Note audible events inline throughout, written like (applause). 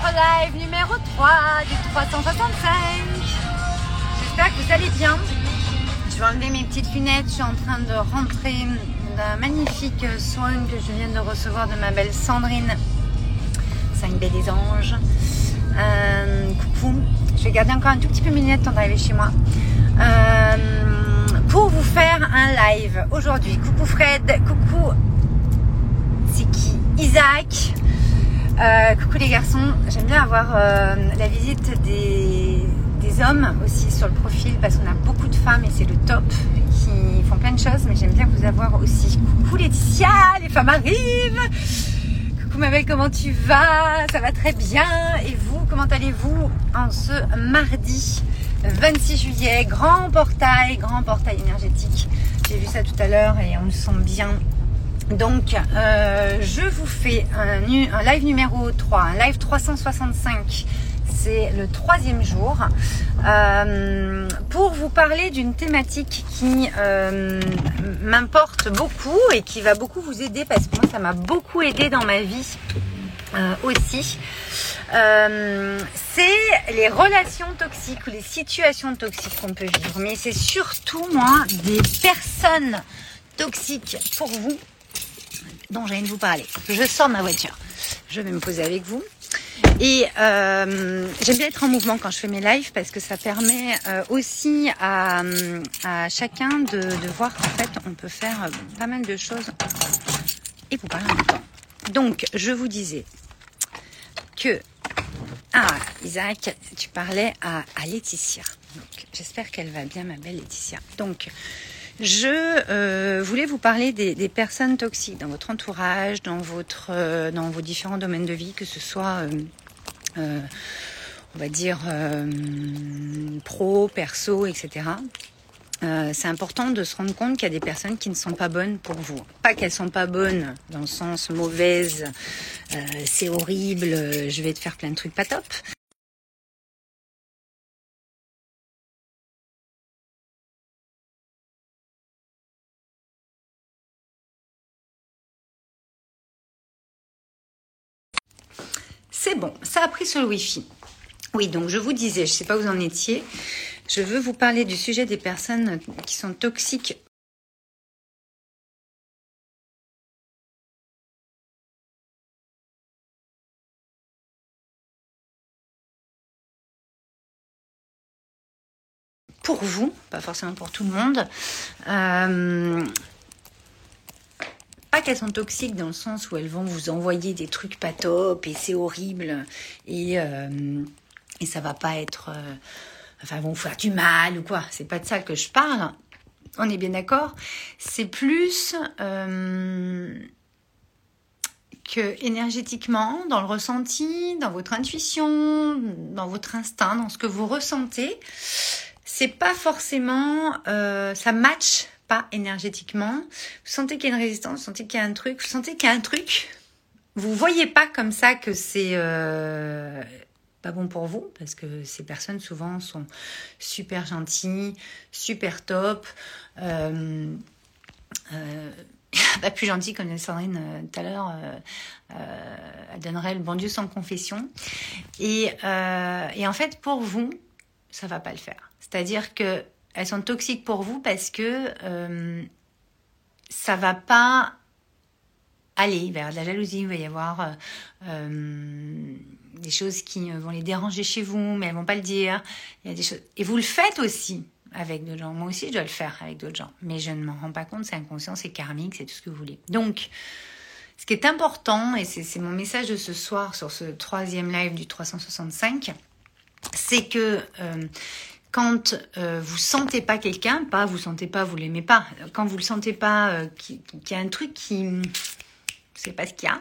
votre live numéro 3 du 365. J'espère que vous allez bien. Je vais enlever mes petites lunettes. Je suis en train de rentrer d'un magnifique soin que je viens de recevoir de ma belle Sandrine. C'est une belle des anges. Euh, coucou. Je vais garder encore un tout petit peu mes lunettes tant d'arriver chez moi. Euh, pour vous faire un live aujourd'hui. Coucou Fred, coucou. C'est qui? Isaac. Euh, coucou les garçons, j'aime bien avoir euh, la visite des, hommes aussi sur le profil parce qu'on a beaucoup de femmes et c'est le top qui font plein de choses, mais j'aime bien vous avoir aussi. Coucou Laetitia, les femmes arrivent. Coucou ma belle, comment tu vas? Ça va très bien. Et vous, comment allez-vous en ce mardi 26 juillet? Grand portail, grand portail énergétique. J'ai vu ça tout à l'heure et on le sent bien donc, euh, je vous fais un, live numéro 3, un live 365. C'est le troisième jour euh, pour vous parler d'une thématique qui euh, m'importe beaucoup et qui va beaucoup vous aider parce que moi ça m'a beaucoup aidé dans ma vie euh, aussi. Euh, c'est les relations toxiques ou les situations toxiques qu'on peut vivre. Mais c'est surtout moi des personnes toxiques pour vous dont j'ai envie de vous parler. Je sors de ma voiture. Je vais me poser avec vous. Et euh, j'aime bien être en mouvement quand je fais mes lives parce que ça permet euh, aussi à, à chacun de, de, voir qu'en fait on peut faire pas mal de choses et vous parler en même temps. Donc je vous disais que ah Isaac, tu parlais à, à Laetitia. J'espère qu'elle va bien ma belle Laetitia. Donc je euh, voulais vous parler des, des, personnes toxiques dans votre entourage, dans, votre, euh, dans vos différents domaines de vie, que ce soit, euh, euh on va dire, euh, pro, perso, etc. c'est important de se rendre compte qu'il y a des personnes qui ne sont pas bonnes pour vous. Pas qu'elles sont pas bonnes dans le sens mauvaise, c'est horrible, je vais te faire plein de trucs pas top. C'est bon, ça a pris sur le Wi-Fi. Oui, donc je vous disais, je ne sais pas où vous en étiez, je veux vous parler du sujet des personnes qui sont toxiques. Pour vous, pas forcément pour tout le monde. Euh, pas qu'elles sont toxiques dans le sens où elles vont vous envoyer des trucs pas top et c'est horrible et, euh, et ça va pas être. Euh, enfin, vont vous faire du mal ou quoi. C'est pas de ça que je parle. On est bien d'accord. C'est plus. Euh, que énergétiquement, dans le ressenti, dans votre intuition, dans votre instinct, dans ce que vous ressentez, c'est pas forcément euh, ça match pas énergétiquement. Vous sentez qu'il y a une résistance, vous sentez qu'il y a un truc, vous sentez qu'il y a un truc. Vous voyez pas comme ça que c'est euh, pas bon pour vous parce que ces personnes souvent sont super gentilles, super top. Euh, euh, (laughs) pas plus gentil comme Sandrine tout à l'heure, elle donnerait le bon Dieu sans confession. Et, et en fait, pour vous, ça va pas le faire. C'est-à-dire que elles sont toxiques pour vous parce que euh, ça va pas aller vers de la jalousie. Il va y avoir euh, des choses qui vont les déranger chez vous, mais elles vont pas le dire. Il y a des choses et vous le faites aussi avec d'autres gens. Moi aussi, je dois le faire avec d'autres gens, mais je ne m'en rends pas compte. C'est inconscient, c'est karmique, c'est tout ce que vous voulez. Donc ce qui est important, et c'est mon message de ce soir sur ce troisième live du 365, c'est que euh, quand euh, vous sentez pas quelqu'un, pas vous sentez pas, vous l'aimez pas, quand vous le sentez pas, euh, qu'il y a un truc qui, savez pas ce qu'il y a.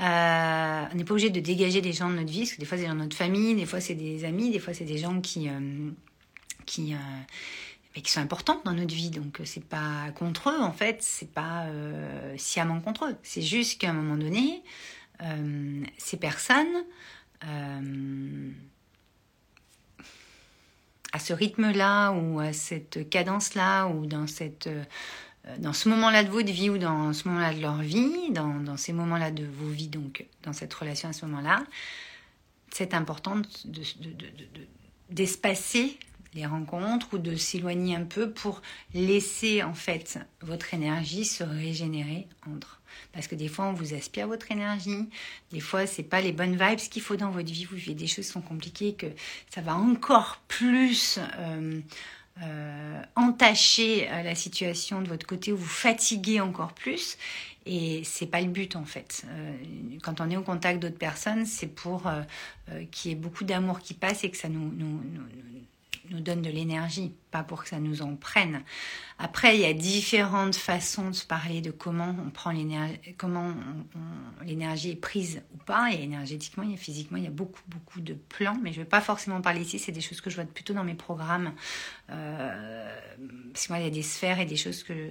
Euh, on n'est pas obligé de dégager des gens de notre vie, parce que des fois c'est dans notre famille, des fois c'est des amis, des fois c'est des gens qui euh, qui mais qui sont importants dans notre vie. Donc c'est pas contre eux en fait, c'est pas sciemment contre eux. C'est juste qu'à un moment donné, ces personnes à ce rythme-là ou à cette cadence-là ou dans cette dans ce moment-là de votre vie ou dans ce moment-là de leur vie, dans, ces moments-là de vos vies, donc dans cette relation à ce moment-là, c'est important d'espacer les rencontres ou de s'éloigner un peu pour laisser en fait votre énergie se régénérer entre. Parce que des fois, on vous aspire votre énergie. Des fois, c'est pas les bonnes vibes qu'il faut dans votre vie. Vous vivez des choses qui sont compliquées, que ça va encore plus euh, euh, entacher euh, la situation de votre côté, ou vous fatiguer encore plus. Et c'est pas le but en fait. quand on est au contact d'autres personnes, c'est pour qu'il y ait beaucoup d'amour qui passe et que ça nous, nous donne de l'énergie, pas pour que ça nous en prenne. Après, il y a différentes façons de se parler de comment on prend l'énergie, comment l'énergie est prise ou pas. Et énergétiquement, et physiquement, il y a beaucoup, beaucoup de plans, mais je ne vais pas forcément parler ici. C'est des choses que je vois plutôt dans mes programmes. Euh, parce que moi, il y a des sphères et des choses que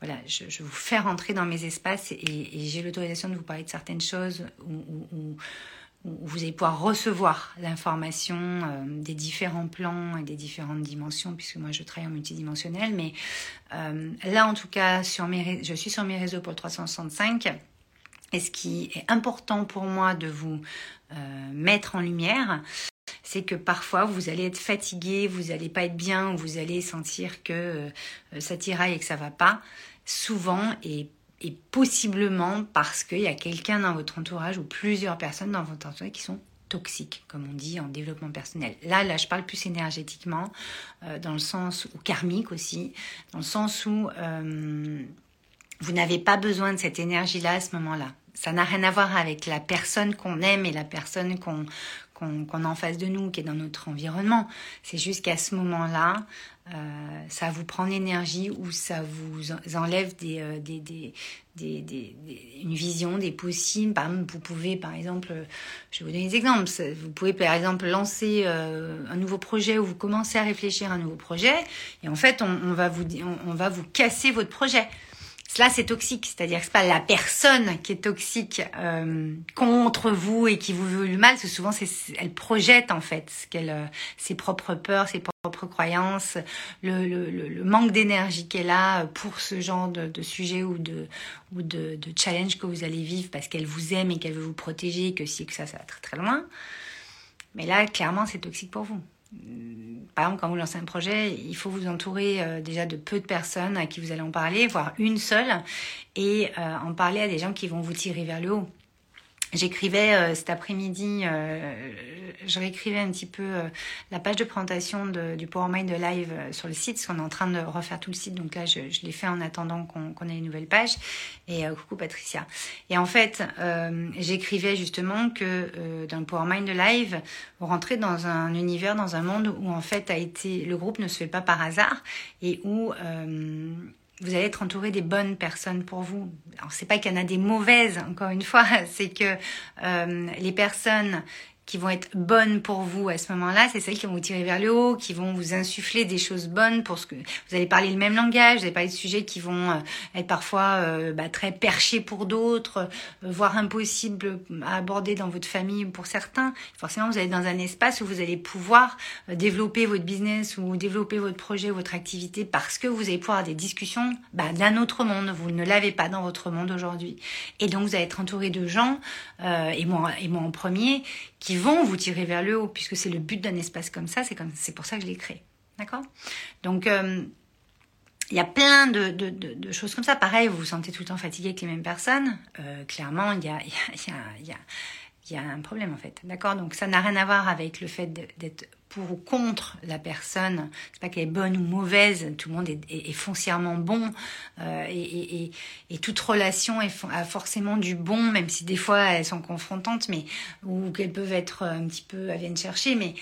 voilà, je, vous fais rentrer dans mes espaces et, j'ai l'autorisation de vous parler de certaines choses ou vous allez pouvoir recevoir l'information euh, des différents plans et des différentes dimensions, puisque moi je travaille en multidimensionnel. Mais euh, là, en tout cas, sur mes, je suis sur mes réseaux pour le 365. Et ce qui est important pour moi de vous euh, mettre en lumière, c'est que parfois vous allez être fatigué, vous n'allez pas être bien, vous allez sentir que ça tiraille et que ça va pas. Souvent, et et possiblement parce qu'il y a quelqu'un dans votre entourage ou plusieurs personnes dans votre entourage qui sont toxiques, comme on dit en développement personnel. Là, là, je parle plus énergétiquement, euh, dans le sens, ou karmique aussi, dans le sens où euh, vous n'avez pas besoin de cette énergie-là à ce moment-là. Ça n'a rien à voir avec la personne qu'on aime et la personne qu'on a en face de nous, qui est dans notre environnement. C'est juste qu'à ce moment-là, euh, ça vous prend l'énergie ou ça vous enlève euh, une vision, des possibles. Par exemple, vous pouvez, par exemple, je vais vous donner des exemples. Vous pouvez, par exemple, lancer euh, un nouveau projet ou vous commencez à réfléchir à un nouveau projet et en fait, on va vous casser votre projet. Cela, c'est toxique, c'est-à-dire que c'est pas la personne qui est toxique euh, contre vous et qui vous veut le mal, c'est souvent c'est, elle projette en fait qu'elle, euh, ses propres peurs, ses propres croyances, le, le, le manque d'énergie qu'elle a pour ce genre de, de sujet ou de ou de, de, challenge que vous allez vivre parce qu'elle vous aime et qu'elle veut vous protéger, que si que ça, ça va très très loin. Mais là, clairement, c'est toxique pour vous par exemple, quand vous lancez un projet, il faut vous entourer euh, déjà de peu de personnes à qui vous allez en parler, voire une seule, et euh, en parler à des gens qui vont vous tirer vers le haut. J'écrivais euh, cet après-midi, euh, je réécrivais un petit peu euh, la page de présentation de, du PowerMind de Live sur le site, parce qu'on est en train de refaire tout le site, donc là je, je l'ai fait en attendant qu'on ait une nouvelle page. Et coucou Patricia. Et en fait, j'écrivais justement que dans le PowerMind de Live, vous rentrez dans un univers, dans un monde où en fait a été le groupe ne se fait pas par hasard et où vous allez être entouré des bonnes personnes pour vous. Alors c'est pas qu'il y en a des mauvaises, encore une fois, (laughs) c'est que euh, les personnes qui vont être bonnes pour vous à ce moment-là, c'est celles qui vont vous tirer vers le haut, qui vont vous insuffler des choses bonnes pour ce que vous allez parler le même langage, vous allez parler de sujets qui vont euh, être parfois euh, bah, très perchés pour d'autres, euh, voire impossibles à aborder dans votre famille pour certains. Forcément, vous allez dans un espace où vous allez pouvoir développer votre business ou développer votre projet, votre activité, parce que vous allez pouvoir avoir des discussions bah, d'un autre monde. Vous ne l'avez pas dans votre monde aujourd'hui, et donc vous allez être entouré de gens, et moi, et moi en premier, qui vont vous tirer vers le haut, puisque c'est le but d'un espace comme ça, c'est comme c'est pour ça que je l'ai créé. D'accord? Donc euh, il y a plein de, choses comme ça. Pareil, vous vous sentez tout le temps fatigué avec les mêmes personnes. Euh, clairement, il y a, (laughs) y, a, y a un problème en fait. D'accord? Donc ça n'a rien à voir avec le fait d'être pour ou contre la personne. C'est pas qu'elle est bonne ou mauvaise. Tout le monde est, foncièrement bon. Euh, et, toute relation est, a forcément du bon, même si des fois elles sont confrontantes, mais ou qu'elles peuvent être un petit peu, elles viennent chercher. Mais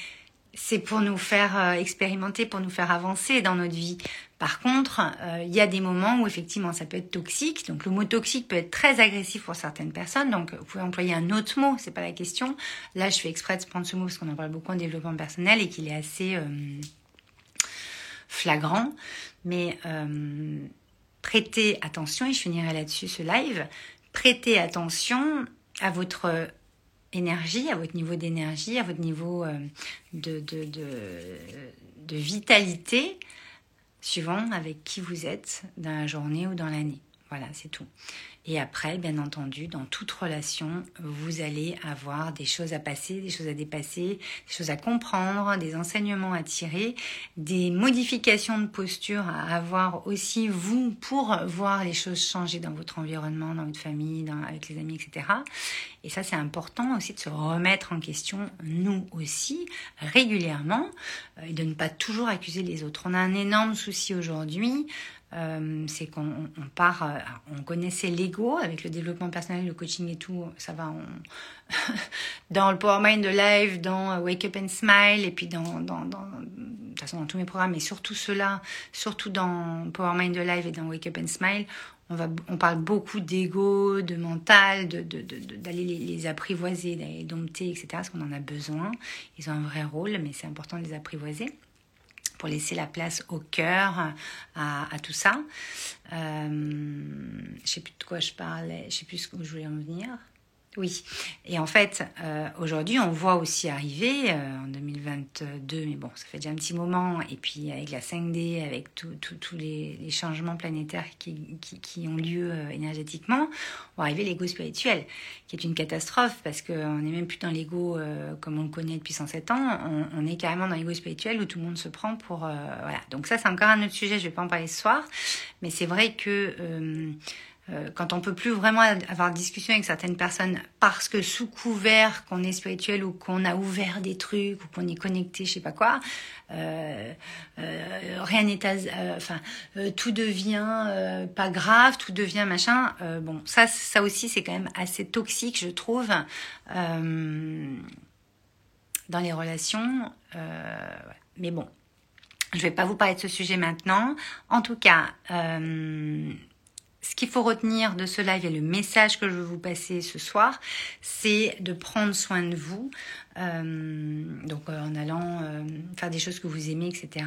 c'est pour nous faire euh, expérimenter, pour nous faire avancer dans notre vie. Par contre, euh, il y a des moments où effectivement ça peut être toxique. Donc le mot toxique peut être très agressif pour certaines personnes. Donc vous pouvez employer un autre mot, c'est pas la question. Là, je fais exprès de prendre ce mot parce qu'on en parle beaucoup en développement personnel et qu'il est assez euh, flagrant. Mais prêtez attention, et je finirai là-dessus ce live, prêtez attention à votre énergie, à votre niveau d'énergie, à votre niveau euh, de, vitalité, suivant avec qui vous êtes dans la journée ou dans l'année. Voilà, c'est tout. Et après, bien entendu, dans toute relation, vous allez avoir des choses à passer, des choses à dépasser, des choses à comprendre, des enseignements à tirer, des modifications de posture à avoir aussi vous pour voir les choses changer dans votre environnement, dans votre famille, avec les amis, etc. Et ça, c'est important aussi de se remettre en question, nous aussi, régulièrement, euh, et de ne pas toujours accuser les autres. On a un énorme souci aujourd'hui euh, c'est qu'on part, euh, on connaissait l'ego avec le développement personnel, le coaching et tout, ça va (laughs) dans le Power Mind Live, dans Wake Up and Smile, et puis dans, dans, de toute façon dans tous mes programmes, et surtout cela, surtout dans Power Mind Live et dans Wake Up and Smile, on, va, on parle beaucoup d'ego, de mental, d'aller de, les, apprivoiser, d'aller les dompter, etc. Parce qu'on en a besoin. Ils ont un vrai rôle, mais c'est important de les apprivoiser pour laisser la place au cœur, à, tout ça. Euh, je sais plus de quoi je parlais, je sais plus où je voulais en venir. Oui, et en fait, euh, aujourd'hui, on voit aussi arriver euh, en 2022, mais bon, ça fait déjà un petit moment, et puis avec la 5D, avec tous les, changements planétaires qui, qui, ont lieu euh, énergétiquement, on va arriver l'ego spirituel, qui est une catastrophe, parce qu'on n'est même plus dans l'ego comme on le connaît depuis 107 ans, on, on est carrément dans l'ego spirituel où tout le monde se prend pour... voilà, donc ça c'est encore un autre sujet, je ne vais pas en parler ce soir, mais c'est vrai que euh, quand on peut plus vraiment avoir discussion avec certaines personnes parce que sous couvert qu'on est spirituel ou qu'on a ouvert des trucs ou qu'on est connecté, je sais pas quoi, euh, euh, rien n'est, enfin tout devient pas grave, tout devient machin. bon, ça, ça aussi c'est quand même assez toxique, je trouve, dans les relations. Mais bon, je vais pas vous parler de ce sujet maintenant. En tout cas ce qu'il faut retenir de ce live et le message que je veux vous passer ce soir, c'est de prendre soin de vous, euh, donc euh, en allant euh, faire des choses que vous aimez, etc.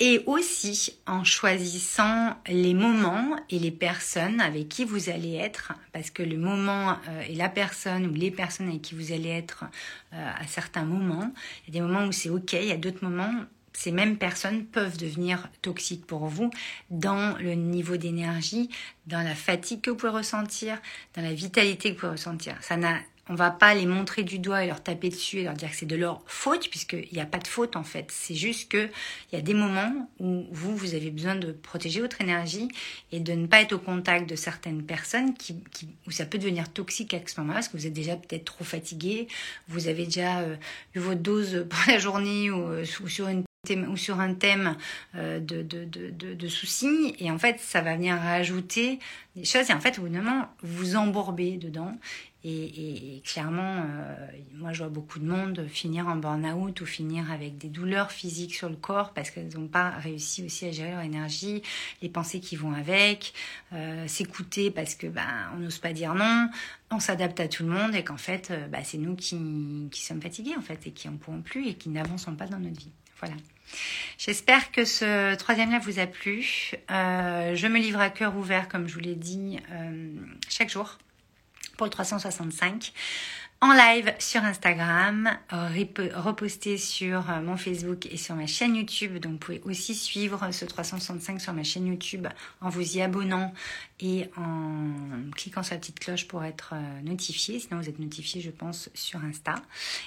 Et aussi en choisissant les moments et les personnes avec qui vous allez être, parce que le moment et la personne ou les personnes avec qui vous allez être à certains moments, il y a des moments où c'est ok, il y a d'autres moments ces mêmes personnes peuvent devenir toxiques pour vous dans le niveau d'énergie, dans la fatigue que vous pouvez ressentir, dans la vitalité que vous pouvez ressentir. On va pas les montrer du doigt et leur taper dessus et leur dire que c'est de leur faute, puisqu'il n'y a pas de faute en fait. C'est juste qu'il y a des moments où vous, vous avez besoin de protéger votre énergie et de ne pas être au contact de certaines personnes qui, où ça peut devenir toxique à ce moment-là, parce que vous êtes déjà peut-être trop fatigué, vous avez déjà euh, eu votre dose (laughs) pour la journée ou, euh, sur une ou sur un thème euh, de, de, de, de, soucis et en fait ça va venir rajouter des choses et en fait au bout d'un moment vous embourbez dedans et, clairement euh, moi je vois beaucoup de monde finir en burn-out ou finir avec des douleurs physiques sur le corps parce qu'elles n'ont pas réussi aussi à gérer leur énergie les pensées qui vont avec euh, s'écouter parce que ben on n'ose pas dire non. On s'adapte à tout le monde et qu'en fait bah, c'est nous qui, qui sommes fatigués en fait et qui en pourront plus et qui n'avançons pas dans notre vie. Voilà. J'espère que ce troisième live vous a plu. Je me livre à cœur ouvert, comme je vous l'ai dit, chaque jour pour le 365 en live sur Instagram, reposté sur euh, mon Facebook et sur ma chaîne YouTube. Donc vous pouvez aussi suivre ce 365 sur ma chaîne YouTube en vous y abonnant et en cliquant sur la petite cloche pour être euh, notifié. Sinon vous êtes notifié je pense sur Insta.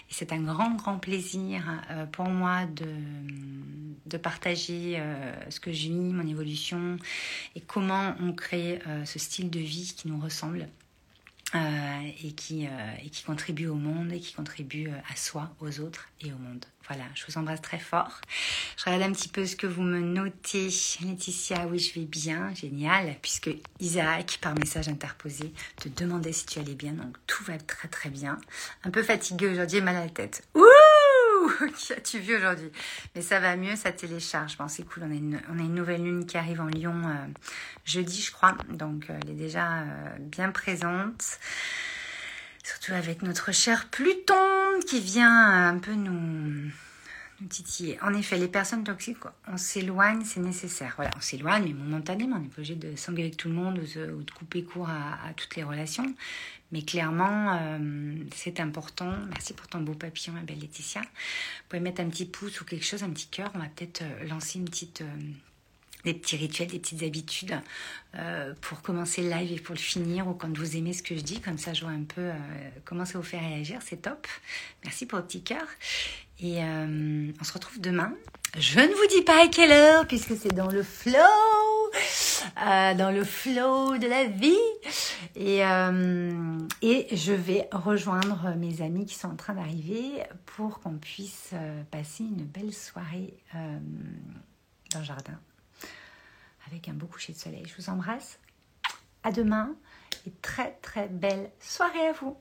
C'est un grand grand plaisir euh, pour moi de, de partager ce que je vis, mon évolution et comment on crée ce style de vie qui nous ressemble. Euh, et, qui, euh, et qui contribue au monde et qui contribue euh, à soi, aux autres et au monde. Voilà, je vous embrasse très fort. Je regarde un petit peu ce que vous me notez. Laetitia, oui, je vais bien, génial, puisque Isaac, par message interposé, te demandait si tu allais bien, donc tout va très très bien. Un peu fatigué aujourd'hui mal à la tête. (laughs) Qu'as-tu vu aujourd'hui? Mais ça va mieux, ça télécharge. Bon, c'est cool, on a, une, nouvelle lune qui arrive en Lyon euh, jeudi, je crois. Donc, euh, elle est déjà euh, bien présente. Surtout avec notre cher Pluton qui vient un peu nous, titiller. En effet, les personnes toxiques, on s'éloigne, c'est nécessaire. Voilà, on s'éloigne, mais momentanément. On est pas obligé de s'engueuler avec tout le monde ou de, couper court à toutes les relations. Mais clairement, euh, c'est important. Merci pour ton beau papillon, ma belle Laetitia. Vous pouvez mettre un petit pouce ou quelque chose, un petit cœur. On va peut-être euh, lancer une petite, euh, des petits rituels, des petites habitudes pour commencer le live et pour le finir, ou quand vous aimez ce que je dis, comme ça je vois un peu comment ça vous fait réagir, c'est top. Merci pour le petit cœur. Et on se retrouve demain. Je ne vous dis pas à quelle heure, puisque c'est dans le flow, dans le flow de la vie. Et, et je vais rejoindre mes amis qui sont en train d'arriver pour qu'on puisse passer une belle soirée dans le jardin avec un beau coucher de soleil. Je vous embrasse. À demain et très très belle soirée à vous.